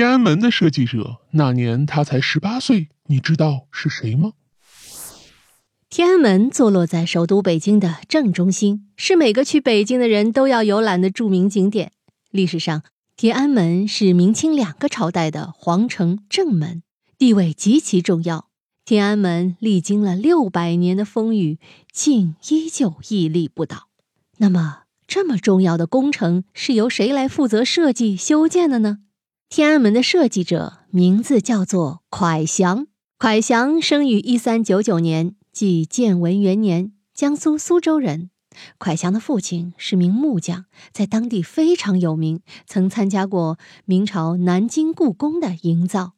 天安门的设计者那年他才十八岁，你知道是谁吗？天安门坐落在首都北京的正中心，是每个去北京的人都要游览的著名景点。历史上，天安门是明清两个朝代的皇城正门，地位极其重要。天安门历经了六百年的风雨，竟依旧屹立不倒。那么，这么重要的工程是由谁来负责设计修建的呢？天安门的设计者名字叫做蒯祥。蒯祥生于一三九九年，即建文元年，江苏苏州人。蒯祥的父亲是名木匠，在当地非常有名，曾参加过明朝南京故宫的营造。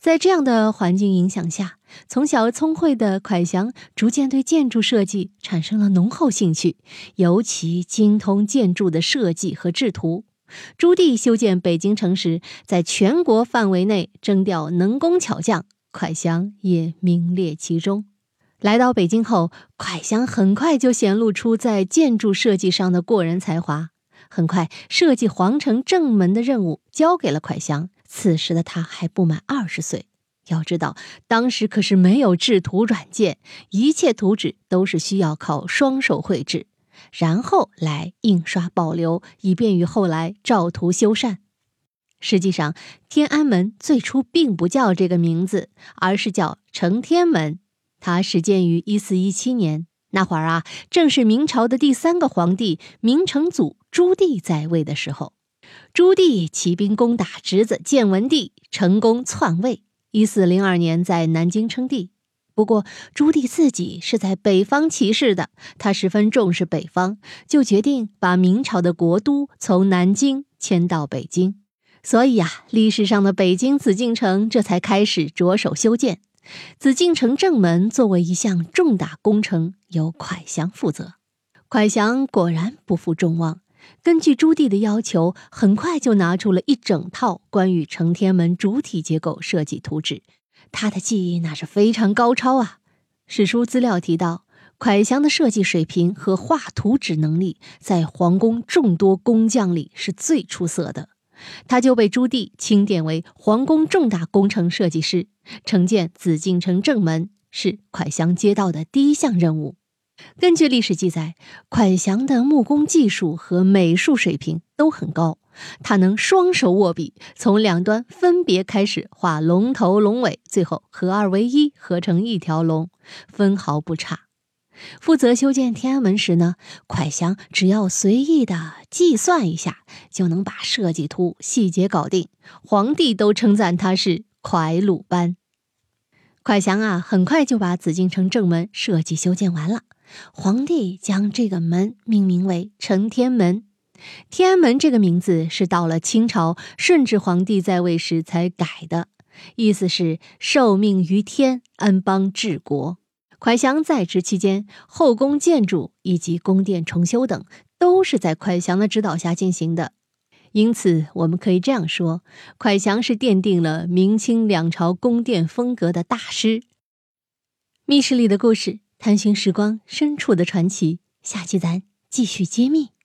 在这样的环境影响下，从小聪慧的蒯祥逐渐对建筑设计产生了浓厚兴趣，尤其精通建筑的设计和制图。朱棣修建北京城时，在全国范围内征调能工巧匠，蒯祥也名列其中。来到北京后，蒯祥很快就显露出在建筑设计上的过人才华。很快，设计皇城正门的任务交给了蒯祥。此时的他还不满二十岁。要知道，当时可是没有制图软件，一切图纸都是需要靠双手绘制。然后来印刷保留，以便于后来照图修缮。实际上，天安门最初并不叫这个名字，而是叫承天门。它始建于一四一七年，那会儿啊，正是明朝的第三个皇帝明成祖朱棣在位的时候。朱棣起兵攻打侄子建文帝，成功篡位。一四零二年，在南京称帝。不过，朱棣自己是在北方起事的，他十分重视北方，就决定把明朝的国都从南京迁到北京。所以呀，历史上的北京紫禁城这才开始着手修建。紫禁城正门作为一项重大工程，由蒯祥负责。蒯祥果然不负众望，根据朱棣的要求，很快就拿出了一整套关于承天门主体结构设计图纸。他的技艺那是非常高超啊！史书资料提到，蒯祥的设计水平和画图纸能力，在皇宫众多工匠里是最出色的。他就被朱棣钦点为皇宫重大工程设计师，承建紫禁城正门是蒯祥接到的第一项任务。根据历史记载，蒯祥的木工技术和美术水平都很高。他能双手握笔，从两端分别开始画龙头龙尾，最后合二为一，合成一条龙，分毫不差。负责修建天安门时呢，蒯祥只要随意的计算一下，就能把设计图细节搞定。皇帝都称赞他是蒯鲁班。蒯祥啊，很快就把紫禁城正门设计修建完了。皇帝将这个门命名为承天门。天安门这个名字是到了清朝顺治皇帝在位时才改的，意思是受命于天，安邦治国。蒯祥在职期间，后宫建筑以及宫殿重修等，都是在蒯祥的指导下进行的。因此，我们可以这样说：蒯祥是奠定了明清两朝宫殿风格的大师。密室里的故事，探寻时光深处的传奇。下期咱继续揭秘。